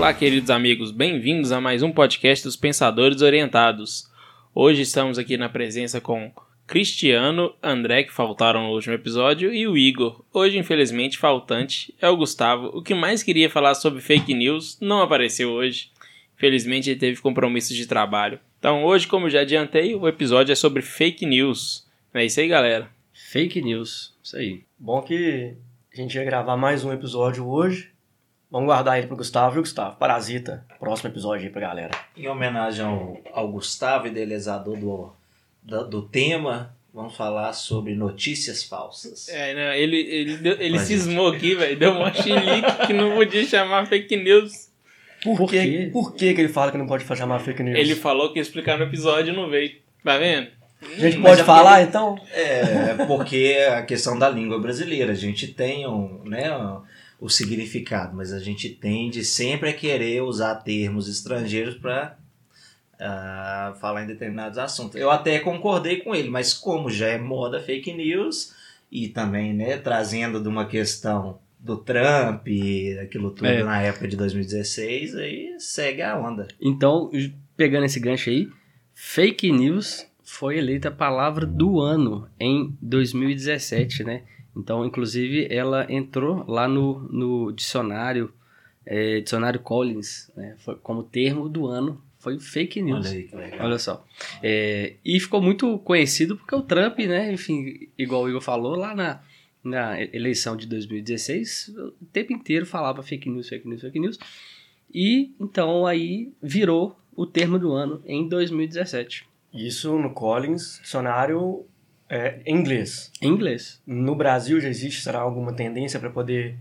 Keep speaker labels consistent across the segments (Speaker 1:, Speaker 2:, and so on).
Speaker 1: Olá, queridos amigos, bem-vindos a mais um podcast dos Pensadores Orientados. Hoje estamos aqui na presença com Cristiano, André, que faltaram no último episódio, e o Igor. Hoje, infelizmente, faltante é o Gustavo. O que mais queria falar sobre fake news não apareceu hoje. Infelizmente, ele teve compromissos de trabalho. Então, hoje, como já adiantei, o episódio é sobre fake news. É isso aí, galera.
Speaker 2: Fake news, isso aí.
Speaker 3: Bom que a gente ia gravar mais um episódio hoje. Vamos guardar ele pro Gustavo, viu, Gustavo? Parasita. Próximo episódio aí pra galera.
Speaker 4: Em homenagem ao, ao Gustavo, idealizador do, do, do tema, vamos falar sobre notícias falsas.
Speaker 1: É, não, ele, ele, deu- ele cismou aqui, velho. Deu uma chilique que não podia chamar fake news.
Speaker 3: Por,
Speaker 2: Por
Speaker 3: que,
Speaker 2: quê?
Speaker 3: por que, que ele fala que não pode chamar fake news?
Speaker 1: Ele falou que ia explicar no episódio e não veio. Tá vendo?
Speaker 3: A gente
Speaker 4: Mas
Speaker 3: pode
Speaker 4: é
Speaker 3: falar, então?
Speaker 4: É, porque a questão da língua brasileira, a gente tem um, né, um- o significado, mas a gente tende sempre a querer usar termos estrangeiros para falar em determinados assuntos. Eu até concordei com ele, mas como já é moda fake news e também né, trazendo de uma questão do Trump, aquilo tudo
Speaker 2: É.
Speaker 4: na época de 2016, aí segue a onda.
Speaker 2: Então, pegando esse gancho aí, fake news foi eleita a palavra do ano em 2017, né? Então, inclusive, ela entrou lá no, no dicionário, é, dicionário Collins, né? Foi como termo do ano, foi fake news.
Speaker 4: Olha aí que legal.
Speaker 2: Olha só. É, e ficou muito conhecido porque o Trump, né, enfim, igual o Igor falou, lá na, na eleição de 2016, o tempo inteiro falava fake news, fake news, fake news. E então aí virou o termo do ano em 2017.
Speaker 3: Isso no Collins, dicionário é, em inglês.
Speaker 2: Em inglês.
Speaker 3: No Brasil já existe, será alguma tendência para poder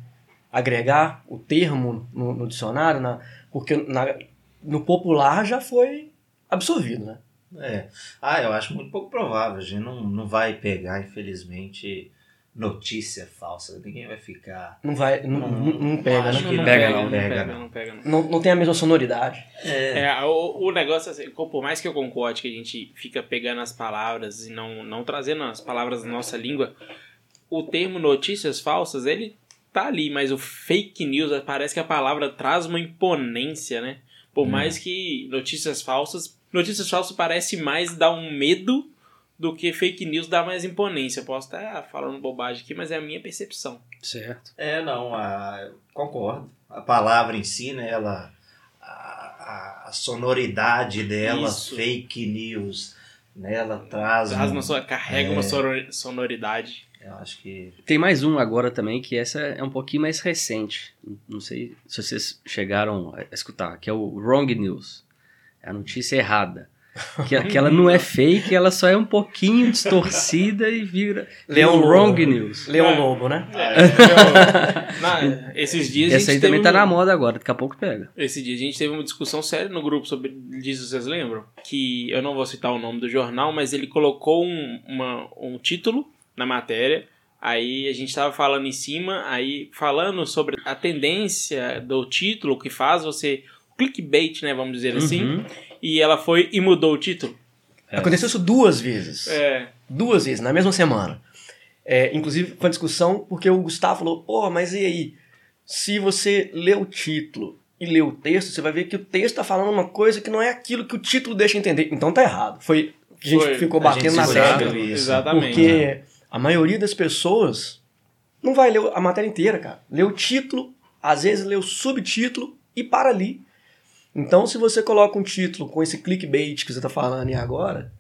Speaker 3: agregar o termo no, no dicionário? Na, porque na- no popular já foi absorvido, né?
Speaker 4: É. Ah, eu acho muito pouco provável. A gente não, não vai pegar, infelizmente, notícia falsa. Ninguém vai ficar.
Speaker 3: Não vai, não,
Speaker 4: Não,
Speaker 3: não, não pega, né?
Speaker 2: não
Speaker 1: pega, não,
Speaker 2: não
Speaker 1: pega, não pega, não.
Speaker 3: Não, tem a mesma sonoridade.
Speaker 4: É.
Speaker 1: É, o, o negócio, assim, por mais que eu concorde que a gente fica pegando as palavras e não, não trazendo as palavras da nossa língua, o termo notícias falsas, ele tá ali, mas o fake news, parece que a palavra traz uma imponência, né? Por mais que notícias falsas, notícias falsas parece mais dar um medo do que fake news dá mais imponência. Posso estar falando bobagem aqui, mas é a minha percepção.
Speaker 2: Certo.
Speaker 4: É, não, a- concordo. A palavra em si, né, ela. A, a- sonoridade dela,
Speaker 1: Isso.
Speaker 4: fake news, né, ela traz.
Speaker 1: Traz
Speaker 4: um-
Speaker 1: uma, so- carrega
Speaker 4: é.
Speaker 1: uma sonor- sonoridade.
Speaker 4: Eu acho que.
Speaker 2: Tem mais um agora também, que essa é um pouquinho mais recente. Não sei se vocês chegaram a escutar, que é o Wrong News. É a notícia errada. Que, que ela não é fake, ela só é um pouquinho distorcida e vira,
Speaker 3: Leão Lobo.
Speaker 2: Wrong News.
Speaker 3: Leão
Speaker 1: É.
Speaker 3: Lobo, né?
Speaker 1: É, na- esses dias a
Speaker 2: Essa aí
Speaker 1: gente
Speaker 2: também tá
Speaker 1: um-
Speaker 2: na moda agora, daqui a pouco pega.
Speaker 1: Esse dia a gente teve uma discussão séria no grupo sobre disso, vocês lembram? Que eu não vou citar o nome do jornal, mas ele colocou um, uma- um título na matéria. Aí a gente tava falando em cima, aí falando sobre a tendência do título que faz você. Clickbait, né? Vamos dizer assim.
Speaker 2: Uhum.
Speaker 1: E ela foi e mudou o título.
Speaker 3: Aconteceu isso duas vezes.
Speaker 1: É.
Speaker 3: Duas vezes, na mesma semana. É, inclusive, foi uma discussão porque o Gustavo falou: pô, mas e aí? Se você lê o título e lê o texto, você vai ver que o texto tá falando uma coisa que não é aquilo que o título deixa entender. Então tá errado. Foi que a gente
Speaker 1: Foi.
Speaker 3: ficou batendo
Speaker 4: gente
Speaker 3: na tecla.
Speaker 1: Exatamente.
Speaker 3: Porque a maioria das pessoas não vai ler a matéria inteira, cara. Lê o título, às vezes lê o subtítulo e para ali. Então, se você coloca um título com esse clickbait que você tá falando aí agora,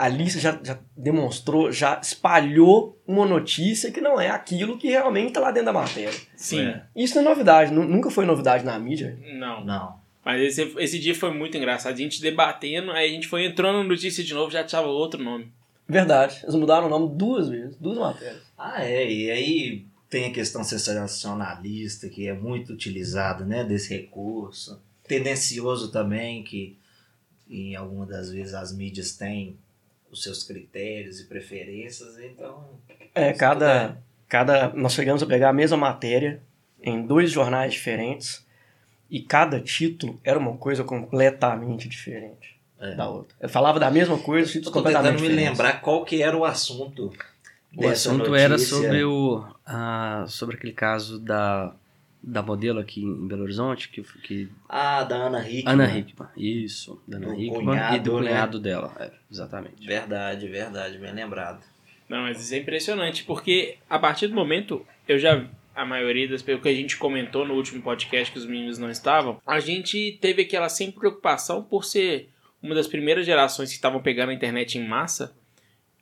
Speaker 3: ali você já, já demonstrou, já espalhou uma notícia que não é aquilo que realmente tá lá dentro da matéria.
Speaker 1: Sim.
Speaker 4: É.
Speaker 3: Isso não é novidade, nu- nunca foi novidade na mídia.
Speaker 1: Não.
Speaker 4: Não.
Speaker 1: Mas esse, esse dia foi muito engraçado. A gente debatendo, aí a gente foi entrando na notícia de novo, já tava outro nome.
Speaker 3: Verdade. Eles mudaram o nome duas vezes, duas matérias.
Speaker 4: Ah, é, e aí tem a questão sensacionalista que é muito utilizada, né, desse recurso. Tendencioso também, que em algumas das vezes as mídias têm os seus critérios e preferências, então...
Speaker 3: É, cada, cada. Nós chegamos a pegar a mesma matéria em dois jornais diferentes e cada título era uma coisa completamente diferente
Speaker 4: É.
Speaker 3: da outra. Eu falava da mesma coisa,
Speaker 4: Eu
Speaker 3: títulos
Speaker 4: tô
Speaker 3: completamente
Speaker 4: tentando me
Speaker 3: diferentes.
Speaker 4: lembrar qual que era o assunto
Speaker 2: O assunto era
Speaker 4: notícia.
Speaker 2: sobre o ah, sobre aquele caso da da modelo aqui em Belo Horizonte, que, que
Speaker 4: Ah, da Ana Hickman.
Speaker 2: Ana Hickman, isso, da Ana
Speaker 4: Do
Speaker 2: Hickman e
Speaker 4: cunhado,
Speaker 2: do
Speaker 4: né?
Speaker 2: cunhado dela, é, exatamente.
Speaker 4: Verdade, verdade, bem lembrado.
Speaker 1: Não, mas isso é impressionante, porque a partir do momento, eu já a maioria das pessoas que a gente comentou no último podcast que os meninos não estavam, a gente teve aquela sempre preocupação por ser uma das primeiras gerações que estavam pegando a internet em massa.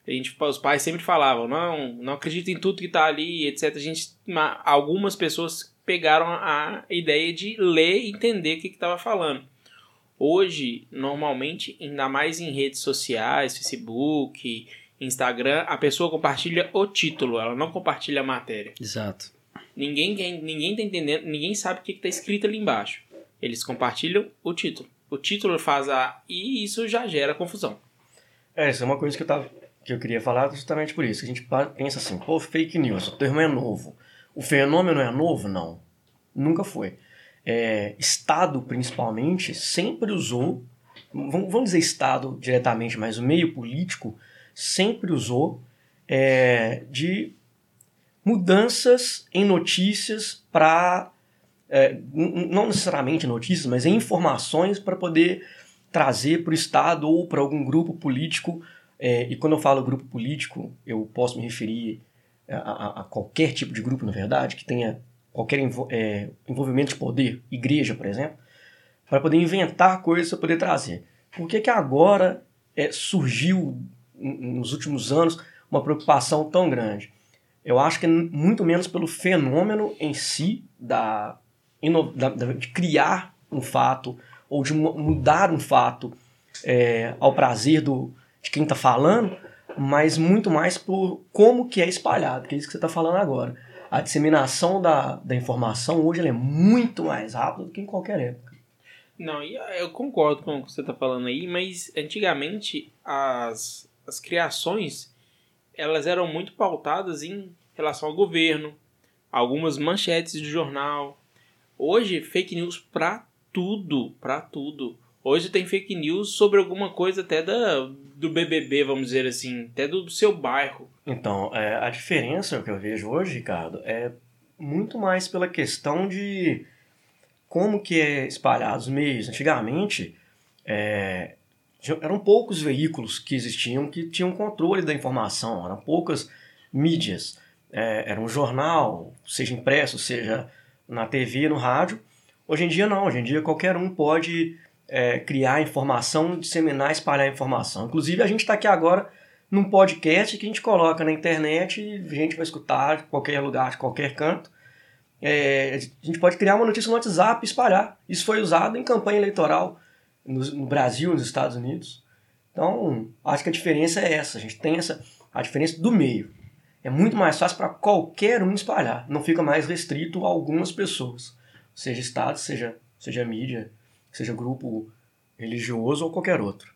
Speaker 1: A gente, os pais sempre falavam, não, não acredita em tudo que tá ali, etc. A gente, ma- algumas pessoas pegaram a ideia de ler e entender o que estava falando. Hoje, normalmente, ainda mais em redes sociais, Facebook, Instagram, a pessoa compartilha o título, ela não compartilha a matéria.
Speaker 2: Exato.
Speaker 1: Ninguém, ninguém tá entendendo, ninguém sabe o que, que tá escrito ali embaixo. Eles compartilham o título. O título faz a. E isso já gera confusão.
Speaker 3: É, isso é uma coisa que eu, tava, que eu queria falar justamente por isso. que A gente pensa assim, pô, fake news, o termo é novo. O fenômeno é novo? Não. Nunca foi. É, Estado, principalmente, sempre usou, vamos dizer Estado diretamente, mas o meio político sempre usou é, de mudanças em notícias para, não necessariamente notícias, mas em informações para poder trazer para o Estado ou para algum grupo político. é, e quando eu falo grupo político, eu posso me referir a, a- qualquer tipo de grupo, na verdade, que tenha qualquer é, envolvimento de poder, igreja, por exemplo, para poder inventar coisas para poder trazer. Por que, que agora é, surgiu, nos últimos anos, uma preocupação tão grande? Eu acho que é muito menos pelo fenômeno em si da, da- de criar um fato ou de mu- mudar um fato é, ao prazer do, de quem está falando, mas muito mais por como que é espalhado, que é isso que você está falando agora. A disseminação da, da informação hoje é muito mais rápida do que em qualquer época.
Speaker 1: Não, e eu concordo com o que você está falando aí, mas antigamente as, as criações elas eram muito pautadas em relação ao governo, algumas manchetes de jornal. Hoje, fake news pra tudo, pra tudo. Hoje tem fake news sobre alguma coisa até da, do BBB, vamos dizer assim, até do seu bairro.
Speaker 3: Então, é, a diferença que eu vejo hoje, Ricardo, é muito mais pela questão de como que é espalhado os meios. Antigamente, é, eram poucos veículos que existiam que tinham controle da informação, eram poucas mídias. É, era um jornal, seja impresso, seja na TV, no rádio. Hoje em dia não, hoje em dia qualquer um pode é, criar informação, disseminar, espalhar informação. Inclusive a gente está aqui agora num podcast que a gente coloca na internet e a gente vai escutar de qualquer lugar, de qualquer canto. É, a gente pode criar uma notícia no WhatsApp e espalhar. Isso foi usado em campanha eleitoral no, no Brasil, nos Estados Unidos. Então, acho que a diferença é essa. A gente tem essa a diferença do meio. É muito mais fácil para qualquer um espalhar. Não fica mais restrito a algumas pessoas. Seja Estado, seja, seja mídia, seja grupo religioso ou qualquer outro.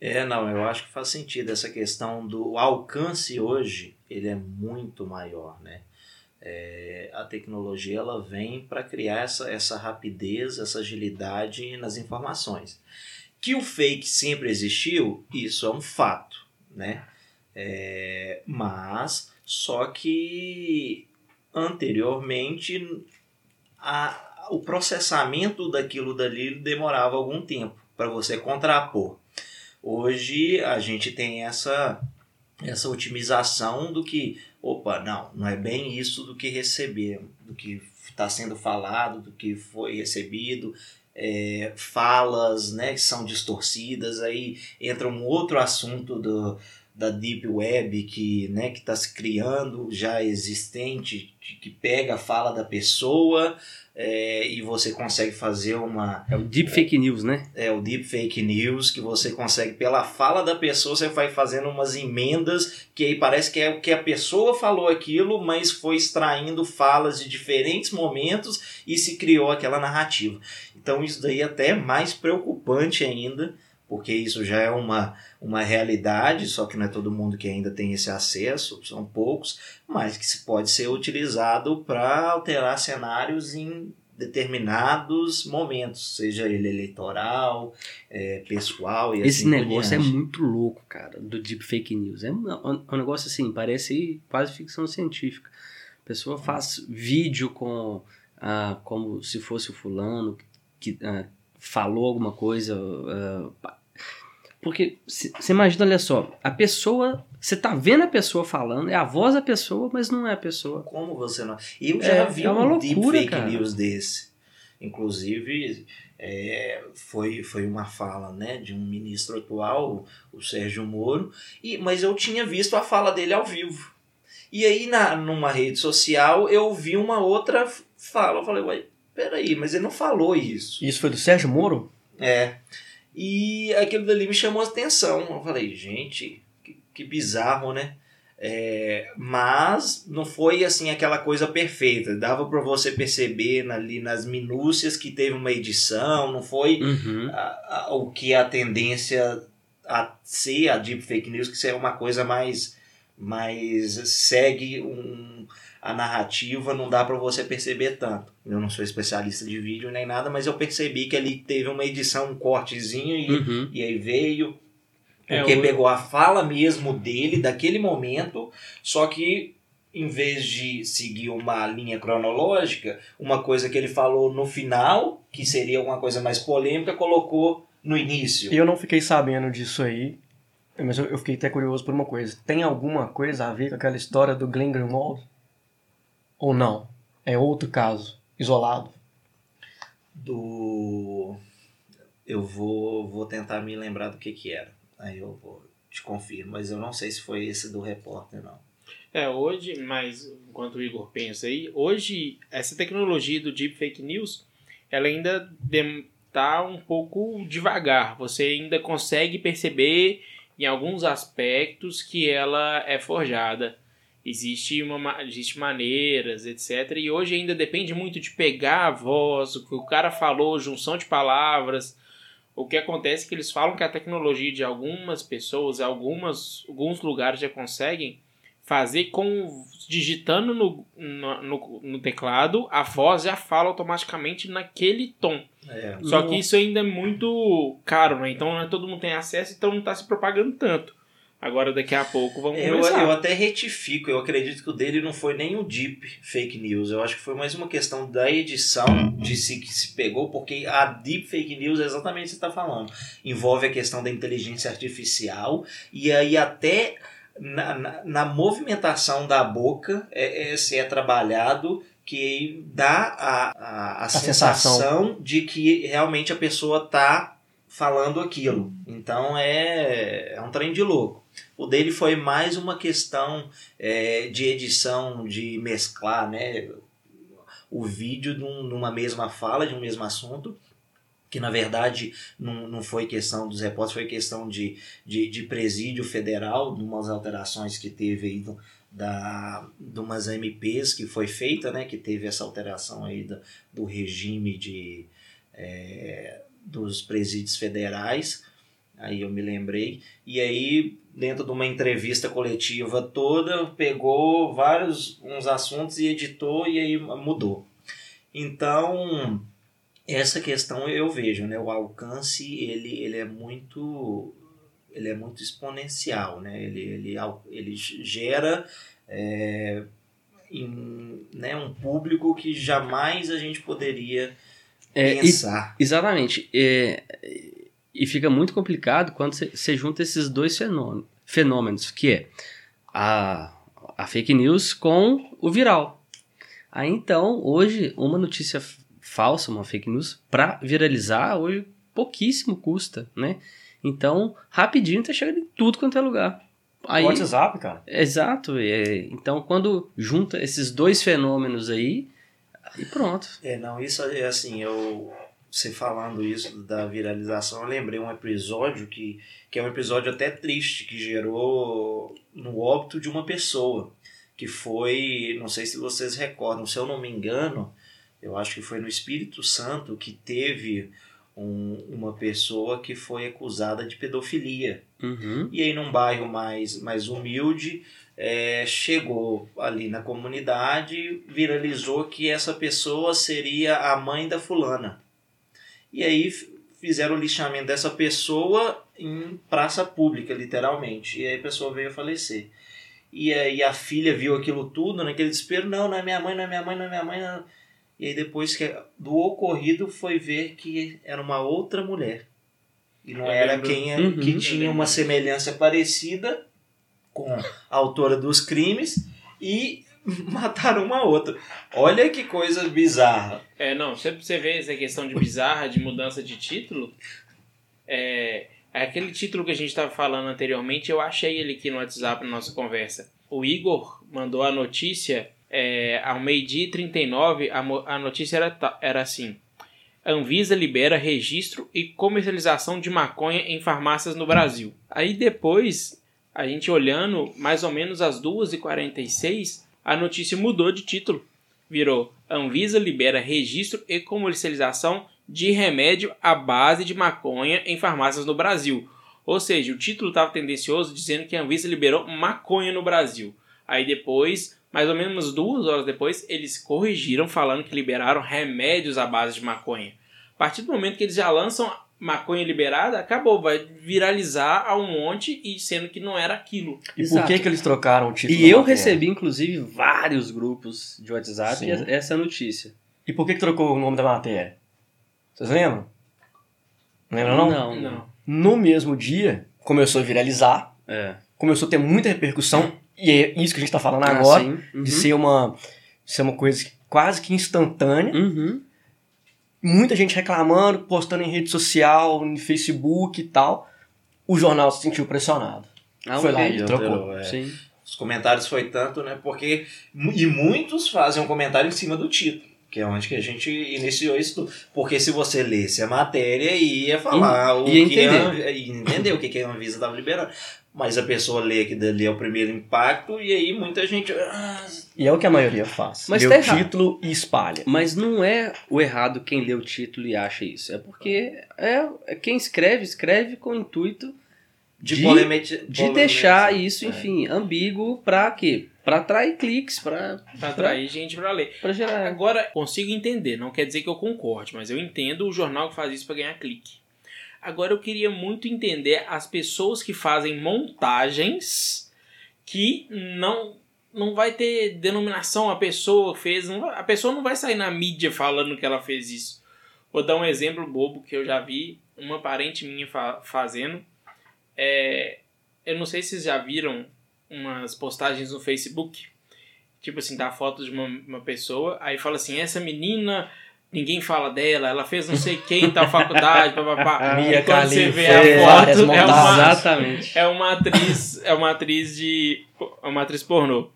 Speaker 4: É, não, eu acho que faz sentido essa questão do alcance hoje, ele é muito maior, né? É, a tecnologia ela vem para criar essa, essa rapidez, essa agilidade nas informações. Que o fake sempre existiu, isso é um fato, né? É, mas só que anteriormente a, o processamento daquilo dali demorava algum tempo para você contrapor. Hoje a gente tem essa essa otimização do que, opa, não, não é bem isso do que recebemos, do que está sendo falado, do que foi recebido, é, falas né, que são distorcidas, aí entra um outro assunto do, da Deep Web que né, está se criando, já existente, que pega a fala da pessoa é, e você consegue fazer uma,
Speaker 2: É o Deep Fake News, né?
Speaker 4: é o deep fake news que você consegue pela fala da pessoa você vai fazendo umas emendas que aí parece que é o que a pessoa falou aquilo mas foi extraindo falas de diferentes momentos e se criou aquela narrativa então isso daí é até mais preocupante ainda porque isso já é uma, uma realidade, só que não é todo mundo que ainda tem esse acesso, são poucos, mas que se pode ser utilizado para alterar cenários em determinados momentos, seja ele eleitoral, é, pessoal e
Speaker 2: Esse
Speaker 4: assim
Speaker 2: negócio é muito louco, cara, do Deep Fake News. É um, um negócio assim, parece quase ficção científica. A pessoa faz vídeo com ah, como se fosse o fulano que ah, falou alguma coisa. ah, porque você imagina, olha só, a pessoa, você tá vendo a pessoa falando, é a voz da pessoa, mas não é a pessoa.
Speaker 4: Como você não. Eu
Speaker 2: É,
Speaker 4: já vi
Speaker 2: é uma
Speaker 4: um
Speaker 2: loucura,
Speaker 4: deepfake
Speaker 2: cara.
Speaker 4: news desse. Inclusive, é, foi, foi uma fala né, de um ministro atual, o Sérgio Moro, e, mas eu tinha visto a fala dele ao vivo. E aí, na, numa rede social, eu vi uma outra fala. Eu falei, uai, peraí, mas ele não falou isso.
Speaker 3: Isso foi do Sérgio Moro?
Speaker 4: É. E aquilo dali me chamou a atenção. Eu falei, gente, que, que bizarro, né? É, mas não foi assim aquela coisa perfeita. Dava pra você perceber ali nas minúcias que teve uma edição, não foi
Speaker 2: Uhum.
Speaker 4: a- a- o que a tendência a ser a deep fake news, que é uma coisa mais, mais segue um, a narrativa, não dá pra você perceber tanto. Eu não sou especialista de vídeo nem nada, mas eu percebi que ali teve uma edição, um cortezinho e,
Speaker 2: Uhum.
Speaker 4: e aí veio.
Speaker 1: É,
Speaker 4: Porque
Speaker 1: o-
Speaker 4: pegou a fala mesmo dele, daquele momento, só que em vez de seguir uma linha cronológica, uma coisa que ele falou no final, que seria uma coisa mais polêmica, colocou no início.
Speaker 3: E eu não fiquei sabendo disso aí, mas eu, eu fiquei até curioso por uma coisa. Tem alguma coisa a ver com aquela história do Glenn Greenwald? Ou não? É outro caso, isolado.
Speaker 4: Do. Eu vou, vou tentar me lembrar do que que era. Aí eu vou te confirmo, mas eu não sei se foi esse do repórter, não.
Speaker 1: É, hoje, mas enquanto o Igor pensa aí, hoje essa tecnologia do deep fake news, ela ainda dem- tá um pouco devagar. Você ainda consegue perceber em alguns aspectos que ela é forjada. Existe, uma, ma- existe maneiras, etc. E hoje ainda depende muito de pegar a voz, o que o cara falou, junção de palavras. O que acontece é que eles falam que a tecnologia de algumas pessoas, algumas, alguns lugares já conseguem fazer com digitando no, no, no- teclado, a voz já fala automaticamente naquele tom.
Speaker 4: É.
Speaker 1: Só que isso ainda é muito caro, né? Então não é todo mundo tem acesso, então não está se propagando tanto. Agora daqui a pouco vamos
Speaker 4: Eu,
Speaker 1: começar.
Speaker 4: eu até retifico, eu acredito que o dele não foi nem o deep fake news. Eu acho que foi mais uma questão da edição de se que se pegou, porque a deep fake news é exatamente o que você está falando. Envolve a questão da inteligência artificial e aí até na, na, na movimentação da boca é, é, se é trabalhado que dá a, a, a, sensação.
Speaker 3: sensação.
Speaker 4: de que realmente a pessoa está falando aquilo. Então é, é um trem de louco. O dele foi mais uma questão é, de edição, de mesclar né, o vídeo num- numa mesma fala, de um mesmo assunto, que na verdade não, não foi questão dos repórteres, foi questão de, de, de presídio federal, de umas alterações que teve aí do, da, de umas MPs que foi feita, né, que teve essa alteração aí do, do regime de, é, dos presídios federais, aí eu me lembrei, e aí dentro de uma entrevista coletiva toda, pegou vários uns assuntos e editou e aí mudou. Então, essa questão eu vejo, né? O alcance ele, ele é muito ele é muito exponencial, né? Ele, ele, ele gera é, em, né, um público que jamais a gente poderia
Speaker 2: É, e-
Speaker 4: pensar.
Speaker 2: Exatamente. É, e fica muito complicado quando você junta esses dois fenômenos, fenômenos, que é a, a fake news com o viral. Aí então, hoje, uma notícia falsa, uma fake news, para viralizar, hoje pouquíssimo custa, né? Então, rapidinho tá chegando em tudo quanto é lugar. Aí,
Speaker 3: WhatsApp, cara.
Speaker 2: exato. é, então, quando junta esses dois fenômenos aí, aí pronto.
Speaker 4: É, não, isso é assim, eu você falando isso da viralização, eu lembrei um episódio que, que é um episódio até triste, que gerou no óbito de uma pessoa, que foi, não sei se vocês recordam, se eu não me engano, eu acho que foi no Espírito Santo que teve um- uma pessoa que foi acusada de pedofilia.
Speaker 2: Uhum.
Speaker 4: E aí, num bairro mais, mais humilde, é, chegou ali na comunidade, viralizou que essa pessoa seria a mãe da fulana. E aí fizeram o lixamento dessa pessoa em praça pública, literalmente. E aí a pessoa veio a falecer. E aí a filha viu aquilo tudo, naquele desespero, não, não é minha mãe, não é minha mãe, não é minha mãe. não. E aí depois que do ocorrido foi ver que era uma outra mulher. E não
Speaker 1: Eu
Speaker 4: era
Speaker 1: lembro.
Speaker 4: quem é-
Speaker 2: Uhum.
Speaker 4: que tinha uma semelhança parecida com a autora dos crimes e mataram uma outra. Olha que coisa bizarra.
Speaker 1: É, não, você, você vê essa questão de bizarra, de mudança de título, é, é aquele título que a gente estava falando anteriormente, eu achei ele aqui no WhatsApp na nossa conversa. O Igor mandou a notícia é, ao meio-dia e 39, a, a notícia era, era assim. Anvisa libera registro e comercialização de maconha em farmácias no Brasil. Aí depois, a gente olhando, mais ou menos às 2h46, a notícia mudou de título. Virou Anvisa libera registro e comercialização de remédio à base de maconha em farmácias no Brasil. Ou seja, o título estava tendencioso dizendo que a Anvisa liberou maconha no Brasil. Aí depois, mais ou menos duas horas depois, eles corrigiram falando que liberaram remédios à base de maconha. A partir do momento que eles já lançam maconha liberada, acabou, vai viralizar a um monte e sendo que não era aquilo.
Speaker 3: E
Speaker 2: Exato.
Speaker 3: por que, que eles trocaram o título?
Speaker 2: E eu recebi, inclusive, vários grupos de WhatsApp
Speaker 3: Sim.
Speaker 2: essa notícia.
Speaker 3: E por que, que trocou o nome da matéria? Vocês lembram? Não lembram não?
Speaker 2: Não,
Speaker 1: Não.
Speaker 3: No mesmo dia, começou a viralizar,
Speaker 2: É.
Speaker 3: começou a ter muita repercussão, e é isso que a gente tá falando
Speaker 2: Ah,
Speaker 3: agora,
Speaker 2: sim. Uhum.
Speaker 3: de ser uma, ser uma coisa quase que instantânea.
Speaker 2: Uhum.
Speaker 3: Muita gente reclamando, postando em rede social, no Facebook e tal. O jornal se sentiu pressionado.
Speaker 2: Ah,
Speaker 3: Foi lá e trocou.
Speaker 4: É.
Speaker 2: Sim.
Speaker 4: Os comentários foi tanto, né? Porque. E muitos fazem um comentário em cima do título. Que é onde que a gente iniciou isso tudo. Porque se você lesse a matéria, ia falar o
Speaker 2: ia
Speaker 4: que
Speaker 2: entender.
Speaker 4: A, ia entender o que que a Anvisa estava liberando. Mas a pessoa lê que dali é o primeiro impacto, e aí muita gente. "Ah,
Speaker 3: E é o que a maioria faz.
Speaker 2: Mas
Speaker 3: Lê
Speaker 2: tá
Speaker 3: o
Speaker 2: errado.
Speaker 3: título e espalha.
Speaker 2: Mas não é o errado quem lê o título e acha isso. É porque é, é quem escreve, escreve com o intuito
Speaker 4: de,
Speaker 2: De-
Speaker 4: polemeti-
Speaker 2: de deixar isso,
Speaker 4: É.
Speaker 2: enfim, ambíguo pra quê? Pra atrair cliques, pra,
Speaker 1: Pra atrair gente pra ler.
Speaker 2: pra gerar.
Speaker 1: Agora, consigo entender, não quer dizer que eu concorde, mas eu entendo o jornal que faz isso pra ganhar clique. Agora eu queria muito entender as pessoas que fazem montagens que não não vai ter denominação a pessoa fez, a pessoa não vai sair na mídia falando que ela fez isso. Vou dar um exemplo bobo que eu já vi uma parente minha fa- fazendo. É, eu não sei se vocês já viram umas postagens no Facebook tipo assim, dá foto de uma, uma pessoa, aí fala assim, essa menina, ninguém fala dela, ela fez não sei quem em tal faculdade, papapá.
Speaker 3: Mia
Speaker 1: quando você
Speaker 3: Khalifa,
Speaker 1: vê a
Speaker 3: várias
Speaker 1: foto, é uma.
Speaker 2: Exatamente.
Speaker 1: é uma atriz, é uma atriz de, é uma atriz pornô.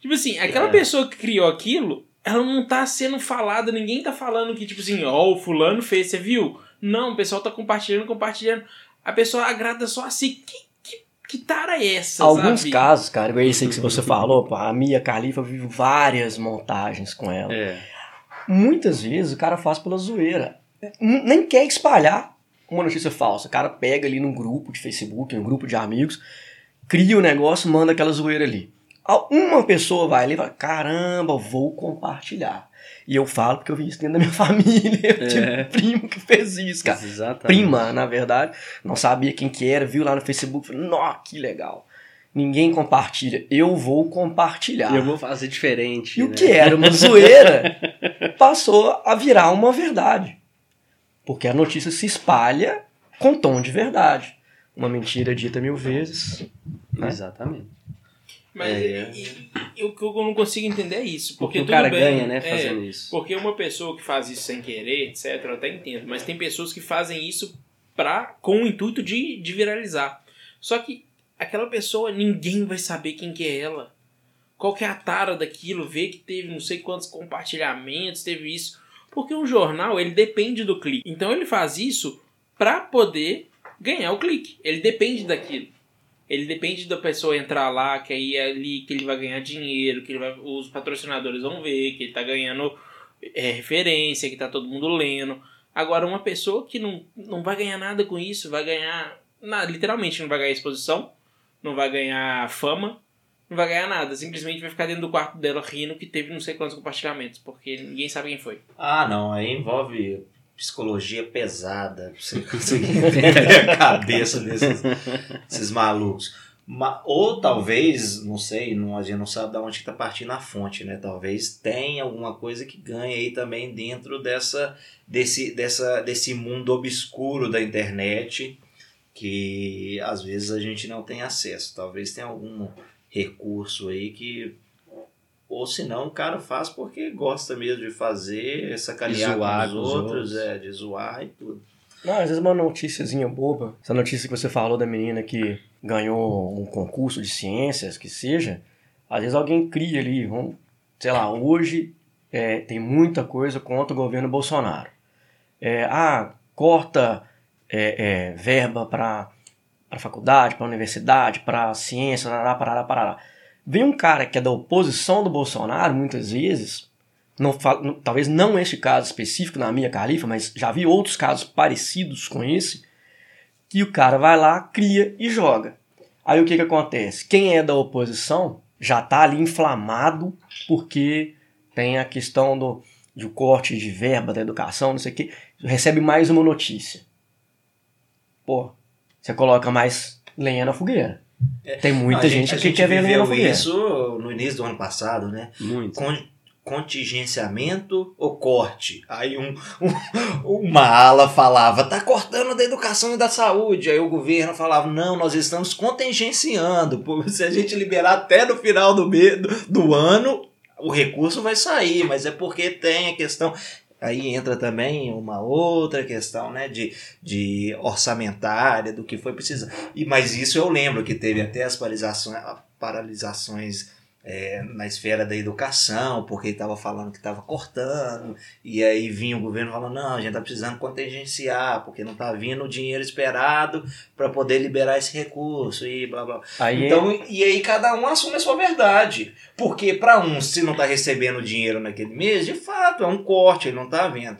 Speaker 1: Tipo assim, aquela
Speaker 4: É.
Speaker 1: pessoa que criou aquilo, ela não tá sendo falada, ninguém tá falando que, tipo assim, ó, o fulano fez, você viu? Não, o pessoal tá compartilhando, compartilhando. A pessoa agrada só assim, que, que, que tara é essa,
Speaker 3: Alguns
Speaker 1: sabe?
Speaker 3: casos, cara, esse aí que você falou, pô, a Mia Khalifa viu várias montagens com ela.
Speaker 2: É.
Speaker 3: Muitas vezes o cara faz pela zoeira. Nem quer espalhar uma notícia falsa. O cara pega ali num grupo de Facebook, num grupo de amigos, cria o negócio, manda aquela zoeira ali. Uma pessoa vai ali e fala: caramba, vou compartilhar. E eu falo porque eu vi isso dentro da minha família. Eu
Speaker 2: É.
Speaker 3: um primo que fez isso, cara.
Speaker 2: Exatamente.
Speaker 3: Prima, na verdade. Não sabia quem que era, viu lá no Facebook. Falei, nó, que legal. Ninguém compartilha. Eu vou compartilhar.
Speaker 2: Eu vou fazer diferente.
Speaker 3: E o
Speaker 2: né?
Speaker 3: que era uma zoeira passou a virar uma verdade. Porque a notícia se espalha com tom de verdade. Uma mentira dita mil vezes. né?
Speaker 2: Exatamente.
Speaker 1: Mas
Speaker 4: É.
Speaker 1: e- e o que eu não consigo entender é isso.
Speaker 2: Porque,
Speaker 1: Porque,
Speaker 2: o cara
Speaker 1: bem,
Speaker 2: ganha, né,
Speaker 1: é,
Speaker 2: fazendo isso.
Speaker 1: Porque uma pessoa que faz isso sem querer, etc., eu até entendo. Mas tem pessoas que fazem isso pra, com o intuito de, de viralizar. Só que aquela pessoa, ninguém vai saber quem que é ela. Qual que é a tara daquilo, ver que teve não sei quantos compartilhamentos, teve isso. Porque um jornal, ele depende do clique. Então ele faz isso pra poder ganhar o clique. Ele depende daquilo. Ele depende da pessoa entrar lá, que aí é ali que ele vai ganhar dinheiro, que vai, os patrocinadores vão ver, que ele tá ganhando é, referência, que tá todo mundo lendo. Agora, uma pessoa que não, não vai ganhar nada com isso, vai ganhar. Nada, literalmente não vai ganhar exposição, não vai ganhar fama, não vai ganhar nada. Simplesmente vai ficar dentro do quarto dela rindo que teve não sei quantos compartilhamentos, porque ninguém sabe quem foi.
Speaker 4: Ah, não, aí envolve psicologia pesada. pra Você conseguir entender a cabeça desses, desses malucos. Ma- ou talvez, não sei, não, a gente não sabe de onde está partindo a fonte, né? Talvez tenha alguma coisa que ganhe aí também dentro dessa, desse, dessa, desse mundo obscuro da internet que às vezes a gente não tem acesso. Talvez tenha algum recurso aí que. Ou se não, o cara faz porque gosta mesmo de fazer, sacanear
Speaker 2: zoar
Speaker 4: com
Speaker 2: com
Speaker 4: os
Speaker 2: os
Speaker 4: outros,
Speaker 2: outros.
Speaker 4: é, de zoar e tudo.
Speaker 3: Não, às vezes uma noticiazinha boba. Essa notícia que você falou da menina que ganhou um concurso de ciências, que seja, às vezes alguém cria ali, vamos, sei lá, hoje é, tem muita coisa contra o governo Bolsonaro. É, ah, corta é, é, verba para para faculdade, para universidade, para ciência, parará, parará, parará. Vem um cara que é da oposição do Bolsonaro, muitas vezes, não talvez não este caso específico na minha califa, mas já vi outros casos parecidos com esse, que o cara vai lá, cria e joga. Aí o que, que acontece? Quem é da oposição já está ali inflamado porque tem a questão do, do corte de verba da educação, não sei o que, recebe mais uma notícia. Pô, você coloca mais lenha na fogueira. Tem muita
Speaker 4: gente,
Speaker 3: gente que
Speaker 4: gente
Speaker 3: quer ver lenha na fogueira.
Speaker 4: isso no início do ano passado, né?
Speaker 2: Muito.
Speaker 4: Con- contingenciamento ou corte? Aí um, um- uma ala falava, tá cortando da educação e da saúde. Aí o governo falava, não, nós estamos contingenciando. Se a gente liberar até no final do, do ano, o recurso vai sair, mas é porque tem a questão. Aí entra também uma outra questão, né, de, de orçamentária, do que foi preciso. E, mas isso eu lembro que teve até as paralisações, paralisações é, na esfera da educação, porque ele estava falando que estava cortando, e aí vinha o governo falando, não, a gente está precisando contingenciar, porque não está vindo o dinheiro esperado para poder liberar esse recurso, e blá blá.
Speaker 3: Aí
Speaker 4: Então, e aí cada um assume a sua verdade. Porque para um, se não está recebendo dinheiro naquele mês, de fato, é um corte, ele não está vendo.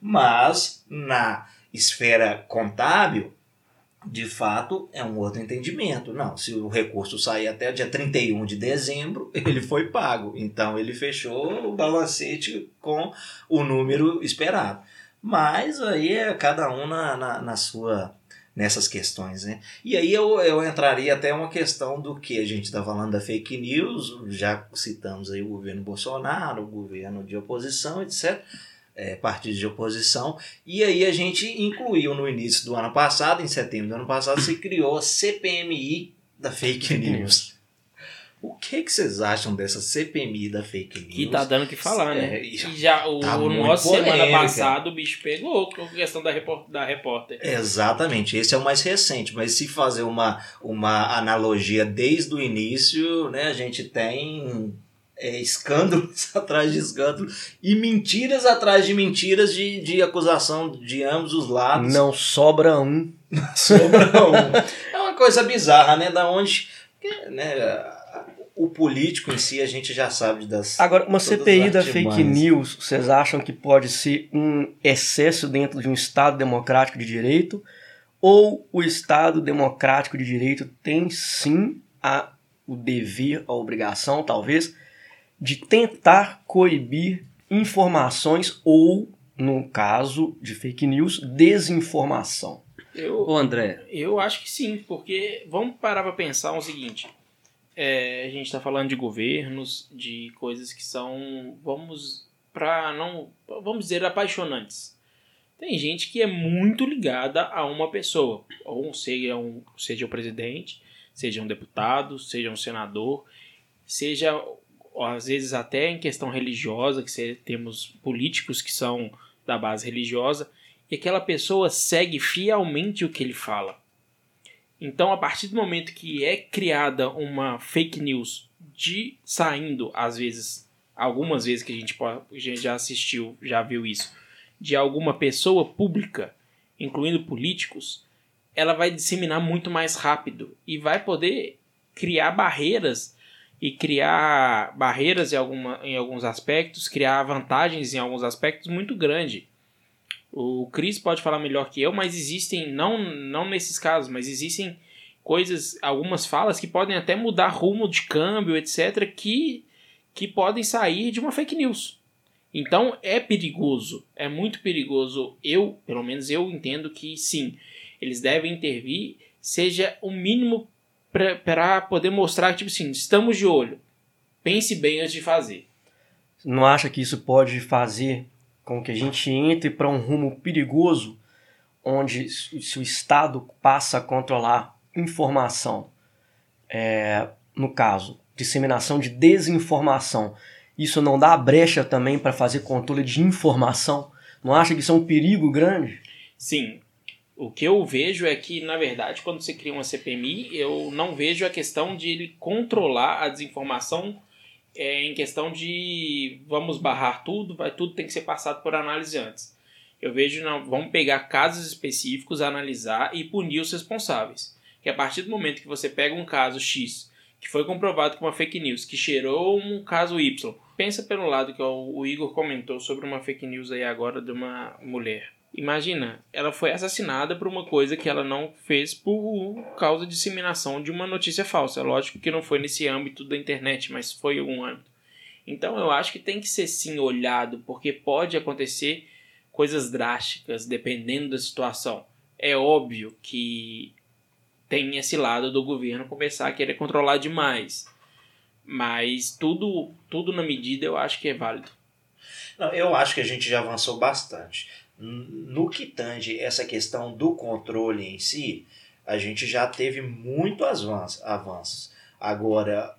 Speaker 4: Mas na esfera contábil, de fato, é um outro entendimento. Não, se o recurso sair até o dia 31 de dezembro, ele foi pago. Então ele fechou o balancete com o número esperado. Mas aí é cada um na, na, na sua nessas questões, né? E aí eu, eu entraria até uma questão do que a gente está falando da fake news, já citamos aí o governo Bolsonaro, o governo de oposição, etc., é, partidos de oposição, e aí a gente incluiu no início do ano passado, em setembro do ano passado, se criou a CPMI da fake news. O que, que vocês acham dessa CPMI da fake news?
Speaker 1: Que tá dando o que falar, né?
Speaker 4: É,
Speaker 1: E já o,
Speaker 4: tá
Speaker 1: o nosso semana
Speaker 4: polêmica.
Speaker 1: passada o bicho pegou com a questão da, repor- da repórter.
Speaker 4: Exatamente, esse é o mais recente, mas se fazer uma, uma analogia desde o início, né, a gente tem é, escândalos atrás de escândalos e mentiras atrás de mentiras de, de acusação de ambos os lados.
Speaker 3: não sobra um.
Speaker 4: Sobra um. É uma coisa bizarra, né? Da onde né, o político em si a gente já sabe das.
Speaker 3: Agora, uma CPI da fake news, vocês acham que pode ser um excesso dentro de um Estado democrático de direito? Ou o Estado democrático de direito tem sim a, o dever, a obrigação, talvez, de tentar coibir informações ou, no caso de fake news, desinformação?
Speaker 1: Eu,
Speaker 2: Ô André,
Speaker 1: Eu acho que sim, porque vamos parar para pensar o seguinte: é, a gente está falando de governos, de coisas que são, vamos para não, vamos dizer apaixonantes. Tem gente que é muito ligada a uma pessoa, ou seja, um, seja o presidente, seja um deputado, seja um senador, seja às vezes até em questão religiosa, que temos políticos que são da base religiosa, e aquela pessoa segue fielmente o que ele fala. Então, a partir do momento que é criada uma fake news de saindo, às vezes, algumas vezes que a gente, pode- a gente já assistiu, já viu isso, de alguma pessoa pública, incluindo políticos, ela vai disseminar muito mais rápido e vai poder criar barreiras e criar barreiras em, alguma, em alguns aspectos, criar vantagens em alguns aspectos muito grande. O Chris pode falar melhor que eu, mas existem, não, não nesses casos, mas existem coisas, algumas falas que podem até mudar rumo de câmbio, etc., que, que podem sair de uma fake news. Então é perigoso, é muito perigoso. Eu, pelo menos eu entendo que sim, eles devem intervir, seja o mínimo para poder mostrar que, tipo assim, estamos de olho. Pense bem antes de fazer.
Speaker 3: Não acha que isso pode fazer com que a gente entre para um rumo perigoso, onde se o Estado passa a controlar informação, é, no caso, disseminação de desinformação, isso não dá brecha também para fazer controle de informação? Não acha que isso é um perigo grande?
Speaker 1: Sim. O que eu vejo é que, na verdade, quando você cria uma CPMI, eu não vejo a questão de ele controlar a desinformação é, em questão de vamos barrar tudo, vai tudo tem que ser passado por análise antes. Eu vejo, não, vamos pegar casos específicos, analisar e punir os responsáveis. Que a partir do momento que você pega um caso X, que foi comprovado com uma fake news, que cheirou um caso Y, pensa pelo lado que o Igor comentou sobre uma fake news aí agora de uma mulher. Imagina, ela foi assassinada por uma coisa que ela não fez por causa de disseminação de uma notícia falsa. Lógico que não foi nesse âmbito da internet, mas foi um âmbito. Então eu acho que tem que ser sim olhado, porque pode acontecer coisas drásticas dependendo da situação. É óbvio que tem esse lado do governo começar a querer controlar demais. Mas tudo, tudo na medida eu acho que é válido.
Speaker 4: Não, eu acho que a gente já avançou bastante. No que tange essa questão do controle em si, a gente já teve muito avanços. Agora,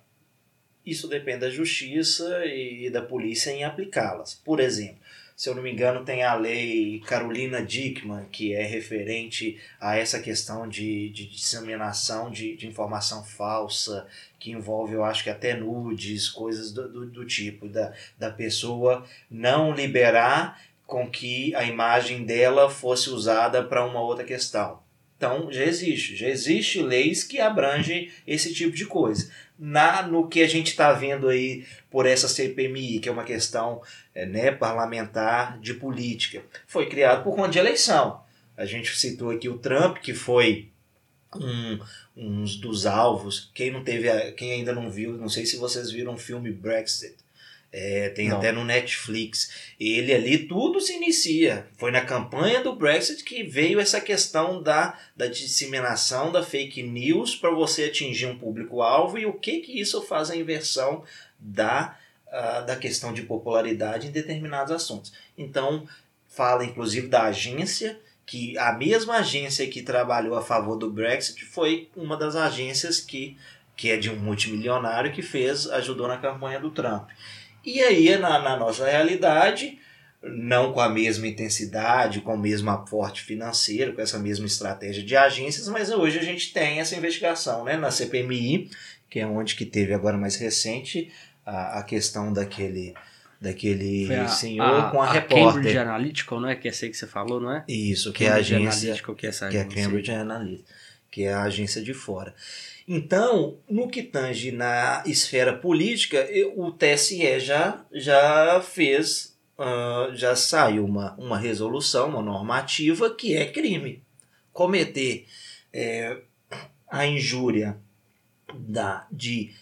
Speaker 4: isso depende da justiça e da polícia em aplicá-las. Por exemplo, se eu não me engano, tem a lei Carolina Dickman, que é referente a essa questão de, de disseminação de, de informação falsa, que envolve, eu acho que até nudes, coisas do, do, do tipo, da, da pessoa não liberar com que a imagem dela fosse usada para uma outra questão. Então já existe, já existe leis que abrangem esse tipo de coisa. Na no que a gente está vendo aí por essa CPMI, que é uma questão é, né, parlamentar de política, foi criado por conta de eleição. A gente citou aqui o Trump, que foi um, um dos alvos. Quem não teve, quem ainda não viu, não sei se vocês viram o filme Brexit. É, tem Não. até no Netflix. Ele ali, tudo se inicia. Foi na campanha do Brexit que veio essa questão da, da disseminação da fake news para você atingir um público-alvo e o que, que isso faz a inversão da, uh, da questão de popularidade em determinados assuntos. Então, fala inclusive da agência, que a mesma agência que trabalhou a favor do Brexit foi uma das agências que, que é de um multimilionário que fez, ajudou na campanha do Trump. E aí, na, na nossa realidade, não com a mesma intensidade, com o mesmo aporte financeiro, com essa mesma estratégia de agências, mas hoje a gente tem essa investigação né, na CPMI, que é onde que teve agora mais recente a, a questão daquele daquele a, senhor a, com a, a repórter.
Speaker 2: Cambridge Analytica, não é? Que é essa aí que você falou, não é?
Speaker 4: Isso, que Cambridge é a agência. Que é essa que é Cambridge Analytica, que é a agência de fora. Então, no que tange na esfera política, o TSE já, já fez, uh, já saiu uma, uma resolução, uma normativa que é crime. Cometer é, a injúria da, de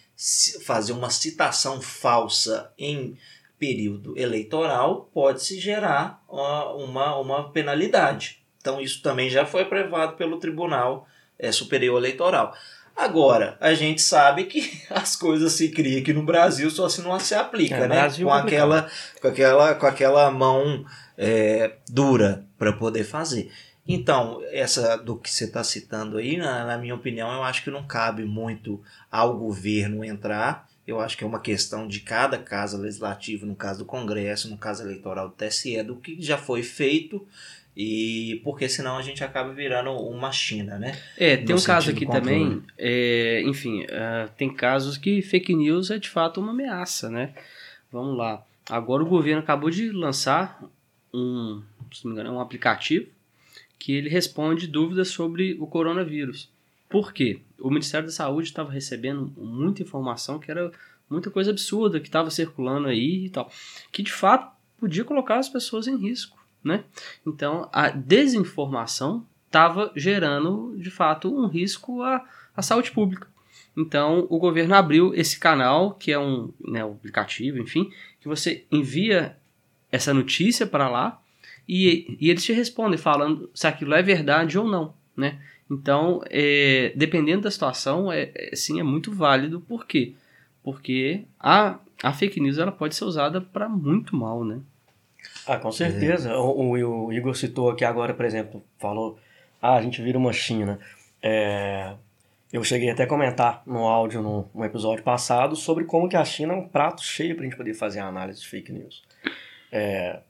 Speaker 4: fazer uma citação falsa em período eleitoral pode-se gerar uh, uma, uma penalidade. Então, isso também já foi aprovado pelo Tribunal é, Superior Eleitoral. Agora, a gente sabe que as coisas se criam aqui no Brasil só se não se aplica, é, né? com, aquela, com, aquela, com aquela mão é, dura para poder fazer. Então, essa do que você está citando aí, na, na, minha opinião, eu acho que não cabe muito ao governo entrar. Eu acho que é uma questão de cada casa legislativa, no caso do Congresso, no caso eleitoral do TSE, do que já foi feito e porque senão a gente acaba virando uma China, né?
Speaker 2: É, tem no um caso aqui também, é, enfim, uh, tem casos que fake news é de fato uma ameaça, né? Vamos lá. Agora o governo acabou de lançar um, se não me engano, um aplicativo que ele responde dúvidas sobre o coronavírus. Por quê? O Ministério da Saúde estava recebendo muita informação que era muita coisa absurda que estava circulando aí e tal, que de fato podia colocar as pessoas em risco né? Então, a desinformação estava gerando, de fato, um risco à, à saúde pública. Então, o governo abriu esse canal, que é um, né, aplicativo, enfim, que você envia essa notícia para lá e, e eles te respondem falando se aquilo é verdade ou não, né? Então, é, dependendo da situação, é, é, sim, é muito válido. Por quê? Porque a, a fake news ela pode ser usada para muito mal, né?
Speaker 3: Ah, com certeza. O, o- o Igor citou aqui agora, por exemplo, falou, ah, a gente vira uma China. É, eu cheguei até a comentar no áudio, no, no episódio passado, sobre como que a China é um prato cheio para a gente poder fazer a análise de fake news. É,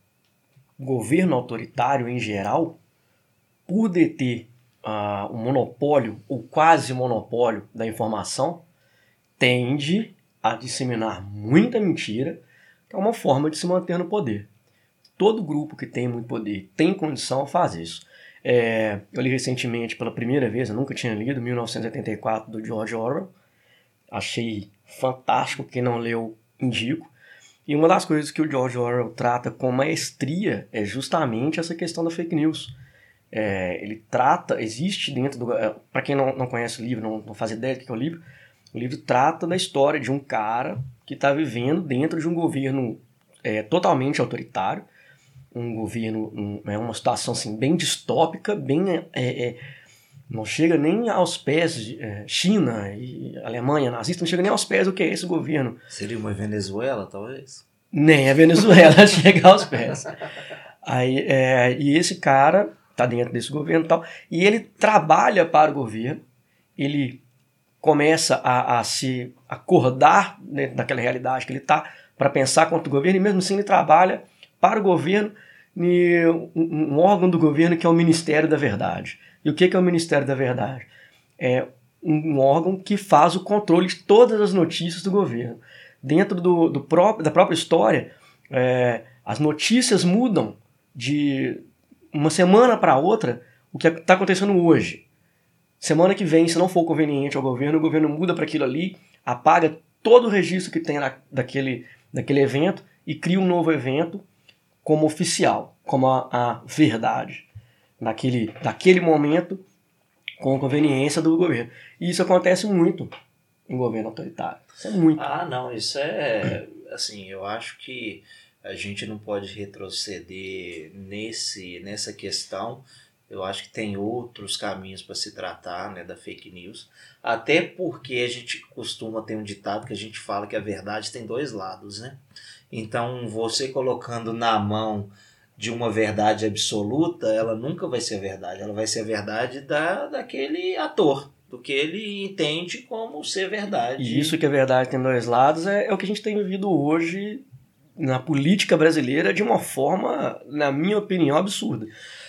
Speaker 3: governo autoritário em geral, por deter ah, o monopólio, ou quase monopólio da informação, tende a disseminar muita mentira, que é uma forma de se manter no poder todo grupo que tem muito poder tem condição faz isso. É, eu li recentemente pela primeira vez, eu nunca tinha lido, 1984, do George Orwell. Achei fantástico, quem não leu, indico. E uma das coisas que o George Orwell trata com maestria é justamente essa questão da fake news. É, ele trata, existe dentro do. Para quem não, não conhece o livro, não, não faz ideia do que é o livro, o livro trata da história de um cara que está vivendo dentro de um governo é, totalmente autoritário, um governo, um, é uma situação assim, bem distópica, bem. É, é, não chega nem aos pés de é, China e Alemanha nazista, não chega nem aos pés do que é esse governo.
Speaker 4: Seria uma Venezuela, talvez?
Speaker 3: Nem a Venezuela chega aos pés. Aí, é, e esse cara tá dentro desse governo e tal, e ele trabalha para o governo, ele começa a, a se acordar dentro daquela realidade que ele tá para pensar contra o governo, e mesmo assim ele trabalha para o governo em um, órgão do governo que é o Ministério da Verdade. E o que que é o Ministério da Verdade? É um órgão que faz o controle de todas as notícias do governo. Dentro do, do próprio, da própria história, é, as notícias mudam de uma semana para outra o que está acontecendo hoje. Semana que vem, se não for conveniente ao governo, o governo muda para aquilo ali, apaga todo o registro que tem na, daquele, daquele evento e cria um novo evento como oficial, como a, a verdade, naquele, naquele momento, com conveniência do governo. E isso acontece muito em governo autoritário. Isso é muito.
Speaker 4: Ah, não, isso é. Assim, eu acho que a gente não pode retroceder nesse, nessa questão. Eu acho que tem outros caminhos para se tratar né, da fake news. Até porque a gente costuma ter um ditado que a gente fala que a verdade tem dois lados, né? Então, você colocando na mão de uma verdade absoluta, ela nunca vai ser verdade. Ela vai ser a verdade da, daquele ator, do que ele entende como ser verdade.
Speaker 3: E isso que a verdade tem dois lados é, é o que a gente tem vivido hoje na política brasileira de uma forma, na minha opinião, absurda.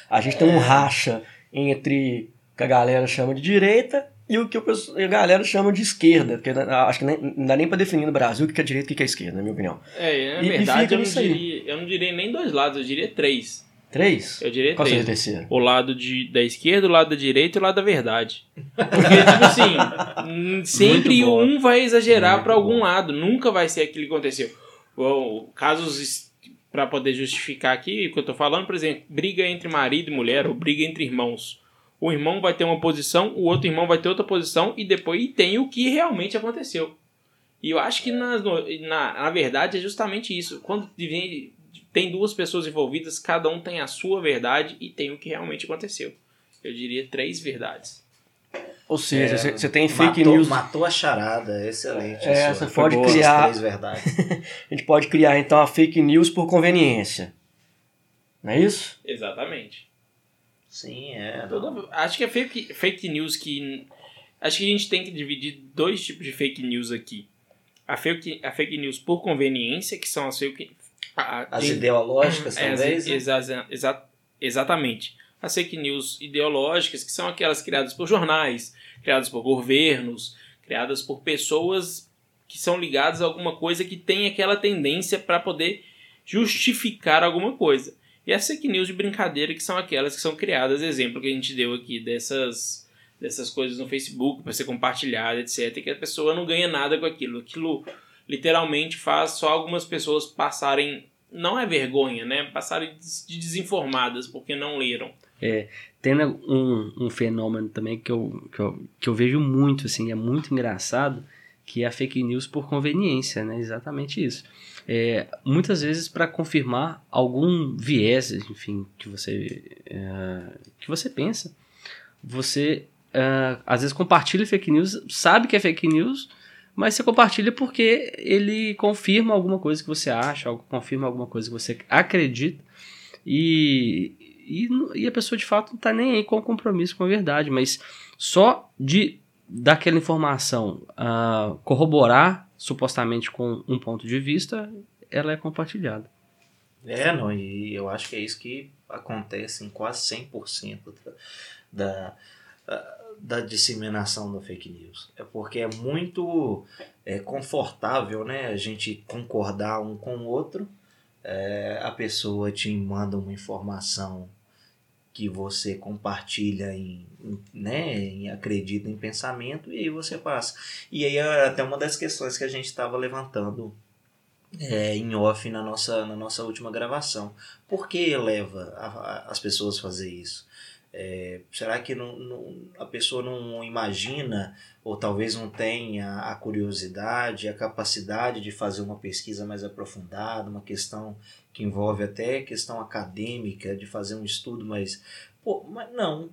Speaker 3: A gente tem um racha entre o que a galera chama de direita e o que o pessoal- a galera chama de esquerda. Porque acho que nem, não dá nem pra definir no Brasil o que é direita e o que é esquerda, na minha opinião.
Speaker 1: É, na
Speaker 3: E-
Speaker 1: verdade, eu, não diria, eu não diria nem dois lados, eu diria três.
Speaker 3: Três?
Speaker 1: Eu diria
Speaker 3: Qual seria o
Speaker 1: três.
Speaker 3: terceiro?
Speaker 1: O lado de, da esquerda, o lado da direita e o lado da verdade. Porque, tipo assim, sempre um vai exagerar pra algum
Speaker 4: bom.
Speaker 1: lado. Nunca vai ser aquilo que aconteceu. Bom, casos para poder justificar aqui o que eu tô falando, por exemplo, briga entre marido e mulher ou briga entre irmãos. O irmão vai ter uma posição, o outro irmão vai ter outra posição e depois tem o que realmente aconteceu. E eu acho que nas no- na, na verdade é justamente isso. Quando vem- tem duas pessoas envolvidas, cada um tem a sua verdade e tem o que realmente aconteceu. Eu diria três verdades.
Speaker 3: Ou seja,
Speaker 4: É,
Speaker 3: você você tem fake
Speaker 4: matou,
Speaker 3: news.
Speaker 4: Matou a charada, excelente.
Speaker 3: É,
Speaker 4: a sua.
Speaker 3: você pode
Speaker 4: Foi boa,
Speaker 3: criar-
Speaker 4: três verdades.
Speaker 3: A gente pode criar então a fake news por conveniência. Não é isso?
Speaker 1: Exatamente.
Speaker 4: Sim, é.
Speaker 1: Toda- acho que é fake, fake news que. Acho que a gente tem que dividir dois tipos de fake news aqui. A fake, a fake news por conveniência, que são as fake. a-
Speaker 4: As
Speaker 1: tem-
Speaker 4: ideológicas,
Speaker 1: É,
Speaker 4: talvez.
Speaker 1: exa- exa- exa- exatamente. As fake news ideológicas, que são aquelas criadas por jornais, criadas por governos, criadas por pessoas que são ligadas a alguma coisa que tem aquela tendência para poder justificar alguma coisa. E as fake news de brincadeira, que são aquelas que são criadas, exemplo que a gente deu aqui dessas, dessas coisas no Facebook, para ser compartilhada, etc., que a pessoa não ganha nada com aquilo. Aquilo literalmente faz só algumas pessoas passarem não é vergonha, né? Passarem de desinformadas porque não leram.
Speaker 2: Tem um, um fenômeno também que eu, que, eu, que eu vejo muito, assim, é muito engraçado, que é a fake news por conveniência, né? Exatamente isso. É, muitas vezes para confirmar algum viés, enfim, que você, é, que você pensa, você uh, às vezes compartilha fake news, sabe que é fake news, mas você compartilha porque ele confirma alguma coisa que você acha, confirma alguma coisa que você acredita, e, e, e a pessoa de fato não está nem aí com o compromisso com a verdade, mas só de daquela informação uh, corroborar supostamente com um ponto de vista, ela é compartilhada.
Speaker 4: É, não, e eu acho que é isso que acontece em quase 100% da, da, da disseminação da fake news. É porque é muito é, confortável né, a gente concordar um com o outro. É, a pessoa te manda uma informação que você compartilha em, né, em acredita em pensamento e aí você passa. E aí é até uma das questões que a gente estava levantando é, em off na nossa, na nossa última gravação. Por que leva a, a, as pessoas a fazer isso? É, será que não, não, a pessoa não imagina, ou talvez não tenha a curiosidade, a capacidade de fazer uma pesquisa mais aprofundada, uma questão que envolve até questão acadêmica, de fazer um estudo mais. Pô, mas não,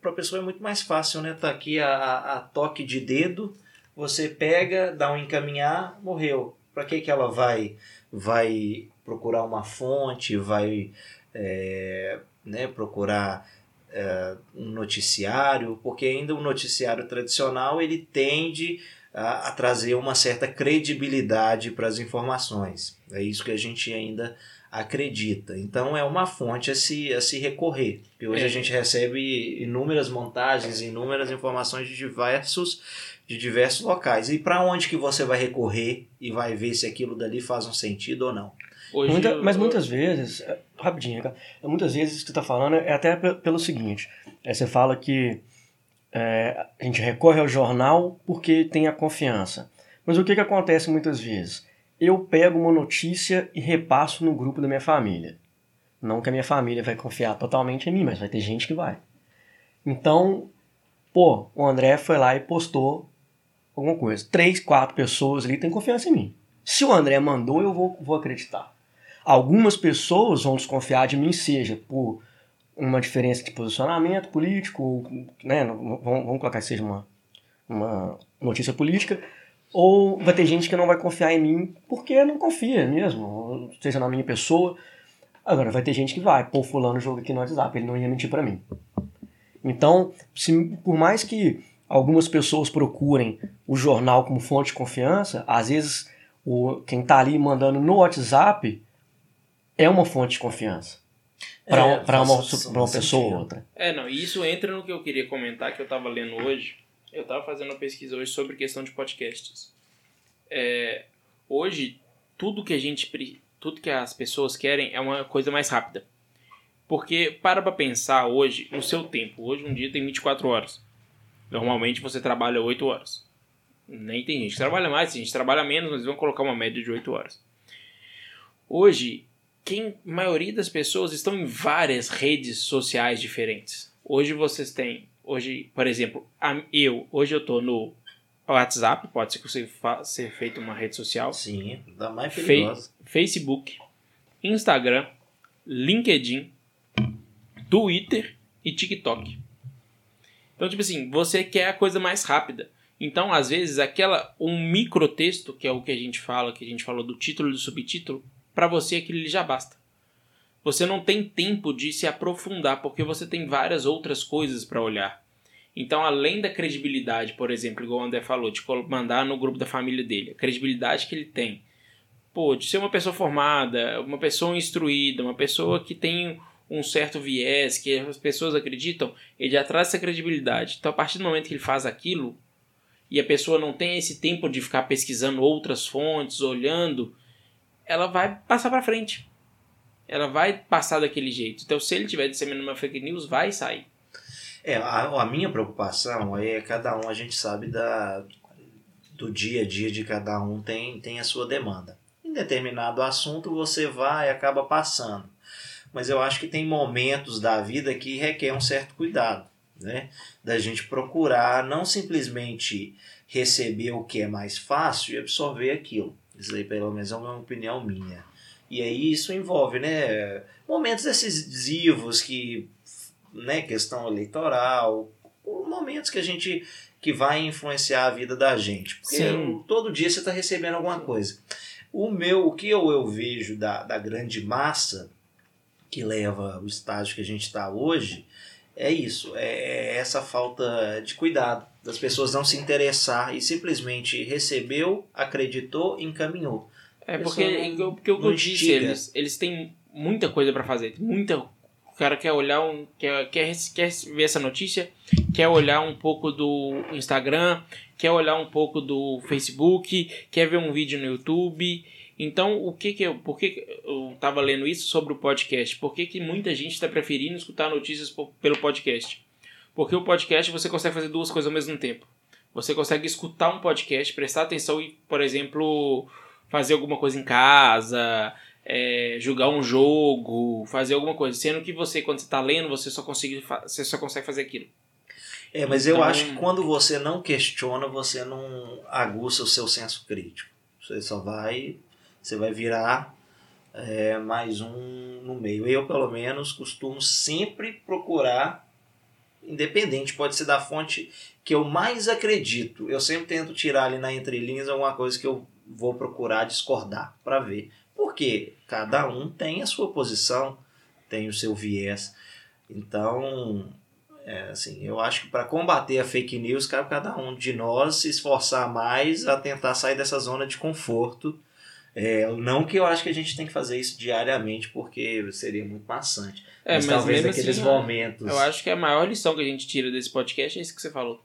Speaker 4: para a pessoa é muito mais fácil, né? Tá aqui a, a toque de dedo, você pega, dá um encaminhar, morreu para que, que ela vai, vai procurar uma fonte, vai é, né, procurar é, um noticiário, porque ainda o noticiário tradicional ele tende a, a trazer uma certa credibilidade para as informações. É isso que a gente ainda acredita. Então é uma fonte a se, a se recorrer. E hoje é. a gente recebe inúmeras montagens, inúmeras informações de diversos de diversos locais. E para onde que você vai recorrer e vai ver se aquilo dali faz um sentido ou não?
Speaker 3: Hoje Muita, eu... Mas muitas vezes, rapidinho, cara, muitas vezes que você está falando é até pelo seguinte: é, você fala que é, a gente recorre ao jornal porque tem a confiança. Mas o que, que acontece muitas vezes? Eu pego uma notícia e repasso no grupo da minha família. Não que a minha família vai confiar totalmente em mim, mas vai ter gente que vai. Então, pô, o André foi lá e postou alguma coisa. Três, quatro pessoas ali têm confiança em mim. Se o André mandou, eu vou, vou acreditar. Algumas pessoas vão desconfiar de mim, seja por uma diferença de posicionamento político, né, vamos, vamos colocar que seja uma, uma notícia política, ou vai ter gente que não vai confiar em mim porque não confia mesmo, seja na minha pessoa. Agora, vai ter gente que vai, pô, fulano jogo aqui no WhatsApp, ele não ia mentir para mim. Então, se, por mais que algumas pessoas procurem o jornal como fonte de confiança, às vezes o, quem está ali mandando no WhatsApp é uma fonte de confiança para é, uma, uma, uma pessoa ou outra.
Speaker 1: É, não, e isso entra no que eu queria comentar, que eu estava lendo hoje. Eu estava fazendo uma pesquisa hoje sobre questão de podcasts. É, hoje, tudo que a gente tudo que as pessoas querem é uma coisa mais rápida. Porque para para pensar hoje, no seu tempo. Hoje um dia tem 24 horas. Normalmente você trabalha 8 horas. Nem tem gente que trabalha mais, tem gente que trabalha menos, mas vão colocar uma média de 8 horas. Hoje, quem, a maioria das pessoas estão em várias redes sociais diferentes. Hoje vocês têm, hoje, por exemplo, eu, hoje eu estou no WhatsApp, pode ser que você ser feito uma rede social.
Speaker 4: Sim, da mais perigosa.
Speaker 1: Facebook, Instagram, LinkedIn, Twitter e TikTok. Então, tipo assim, você quer a coisa mais rápida. Então, às vezes, aquela um microtexto, que é o que a gente fala, que a gente falou do título e do subtítulo, para você aquilo já basta. Você não tem tempo de se aprofundar, porque você tem várias outras coisas para olhar. Então, além da credibilidade, por exemplo, igual o André falou, de mandar no grupo da família dele, a credibilidade que ele tem, pô, de ser uma pessoa formada, uma pessoa instruída, uma pessoa que tem um certo viés que as pessoas acreditam, ele traz essa credibilidade. Então, a partir do momento que ele faz aquilo e a pessoa não tem esse tempo de ficar pesquisando outras fontes, olhando, ela vai passar para frente. Ela vai passar daquele jeito. Então, se ele tiver disseminando uma fake news, vai sair.
Speaker 4: É, a, a minha preocupação é cada um, a gente sabe da, do dia a dia de cada um tem, tem a sua demanda. Em determinado assunto você vai e acaba passando mas eu acho que tem momentos da vida que requer um certo cuidado, né? Da gente procurar não simplesmente receber o que é mais fácil e absorver aquilo. Isso aí, pelo menos, é uma opinião minha. E aí isso envolve, né, momentos decisivos que, né, questão eleitoral, momentos que a gente que vai influenciar a vida da gente. Porque
Speaker 1: Sim.
Speaker 4: todo dia você está recebendo alguma coisa. O meu, o que eu, eu vejo da, da grande massa que leva o estágio que a gente está hoje, é isso, é essa falta de cuidado das pessoas não se interessar e simplesmente recebeu, acreditou, encaminhou.
Speaker 1: É porque,
Speaker 4: não-
Speaker 1: porque o que eu disse, eles, eles têm muita coisa pra fazer. Muita. O cara quer olhar um. Quer, quer, quer ver essa notícia, quer olhar um pouco do Instagram, quer olhar um pouco do Facebook, quer ver um vídeo no YouTube. Então, o que que eu. Por que eu tava lendo isso sobre o podcast? Por que, que muita gente está preferindo escutar notícias po- pelo podcast? Porque o podcast você consegue fazer duas coisas ao mesmo tempo. Você consegue escutar um podcast, prestar atenção e, por exemplo, fazer alguma coisa em casa, é, jogar um jogo, fazer alguma coisa. Sendo que você, quando você está lendo, você só, consegue, você só consegue fazer aquilo.
Speaker 4: É, mas eu
Speaker 1: Então-
Speaker 4: acho que quando você não questiona, você não aguça o seu senso crítico. Você só vai, você vai virar é, mais um no meio. Eu, pelo menos, costumo sempre procurar, independente, pode ser da fonte que eu mais acredito. Eu sempre tento tirar ali na entrelinhas alguma coisa que eu vou procurar discordar para ver. Porque cada um tem a sua posição, tem o seu viés. Então, é, assim, eu acho que para combater a fake news, cabe cada um de nós se esforçar mais a tentar sair dessa zona de conforto. É, não que eu acho que a gente tem que fazer isso diariamente, porque seria muito maçante.
Speaker 1: É,
Speaker 4: mas,
Speaker 1: mas
Speaker 4: talvez naqueles
Speaker 1: assim,
Speaker 4: momentos.
Speaker 1: Eu acho que a maior lição que a gente tira desse podcast é isso que você falou.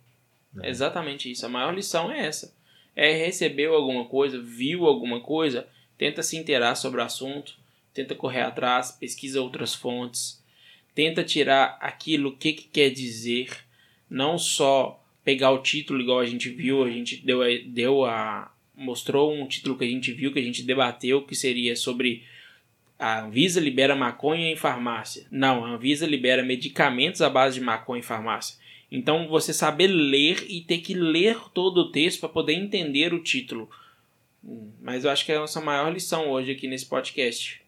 Speaker 4: É.
Speaker 1: É exatamente isso. A maior lição é essa. É recebeu alguma coisa, viu alguma coisa, tenta se inteirar sobre o assunto, tenta correr atrás, pesquisa outras fontes, tenta tirar aquilo que, que quer dizer, não só pegar o título igual a gente viu, a gente deu a, deu a mostrou um título que a gente viu, que a gente debateu, que seria sobre a Anvisa libera maconha em farmácia. Não, a Anvisa libera medicamentos à base de maconha em farmácia. Então você saber ler e ter que ler todo o texto para poder entender o título. Hum, Mas eu acho que é a nossa maior lição hoje aqui nesse podcast.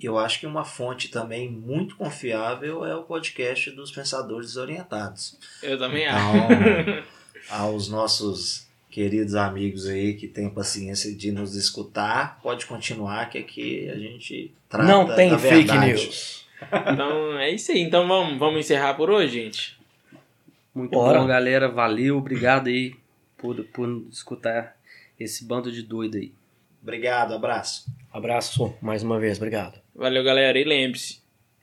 Speaker 4: Eu acho que uma fonte também muito confiável é o podcast dos Pensadores Desorientados.
Speaker 1: Eu também acho.
Speaker 4: Então, aos nossos queridos amigos aí que têm paciência de nos escutar, pode continuar que aqui a gente trata
Speaker 3: Não tem
Speaker 4: da
Speaker 3: fake
Speaker 4: verdade.
Speaker 3: news.
Speaker 1: Então é isso aí. Então vamos, vamos encerrar por hoje, gente.
Speaker 2: Muito
Speaker 3: Bora.
Speaker 2: bom, galera. Valeu, obrigado aí por, por escutar esse bando de doido aí.
Speaker 4: Obrigado, abraço.
Speaker 3: Abraço mais uma vez, obrigado.
Speaker 1: Valeu, galera. E lembre-se,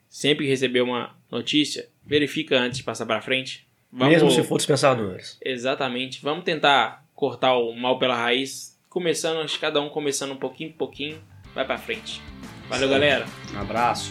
Speaker 1: sempre que receber uma notícia, verifica antes de passar para frente. Vamos,
Speaker 3: Mesmo se for dispensadores.
Speaker 1: Exatamente. Vamos tentar cortar o mal pela raiz, começando, acho que cada um começando um pouquinho por pouquinho, vai para frente. Valeu, galera.
Speaker 2: Um abraço.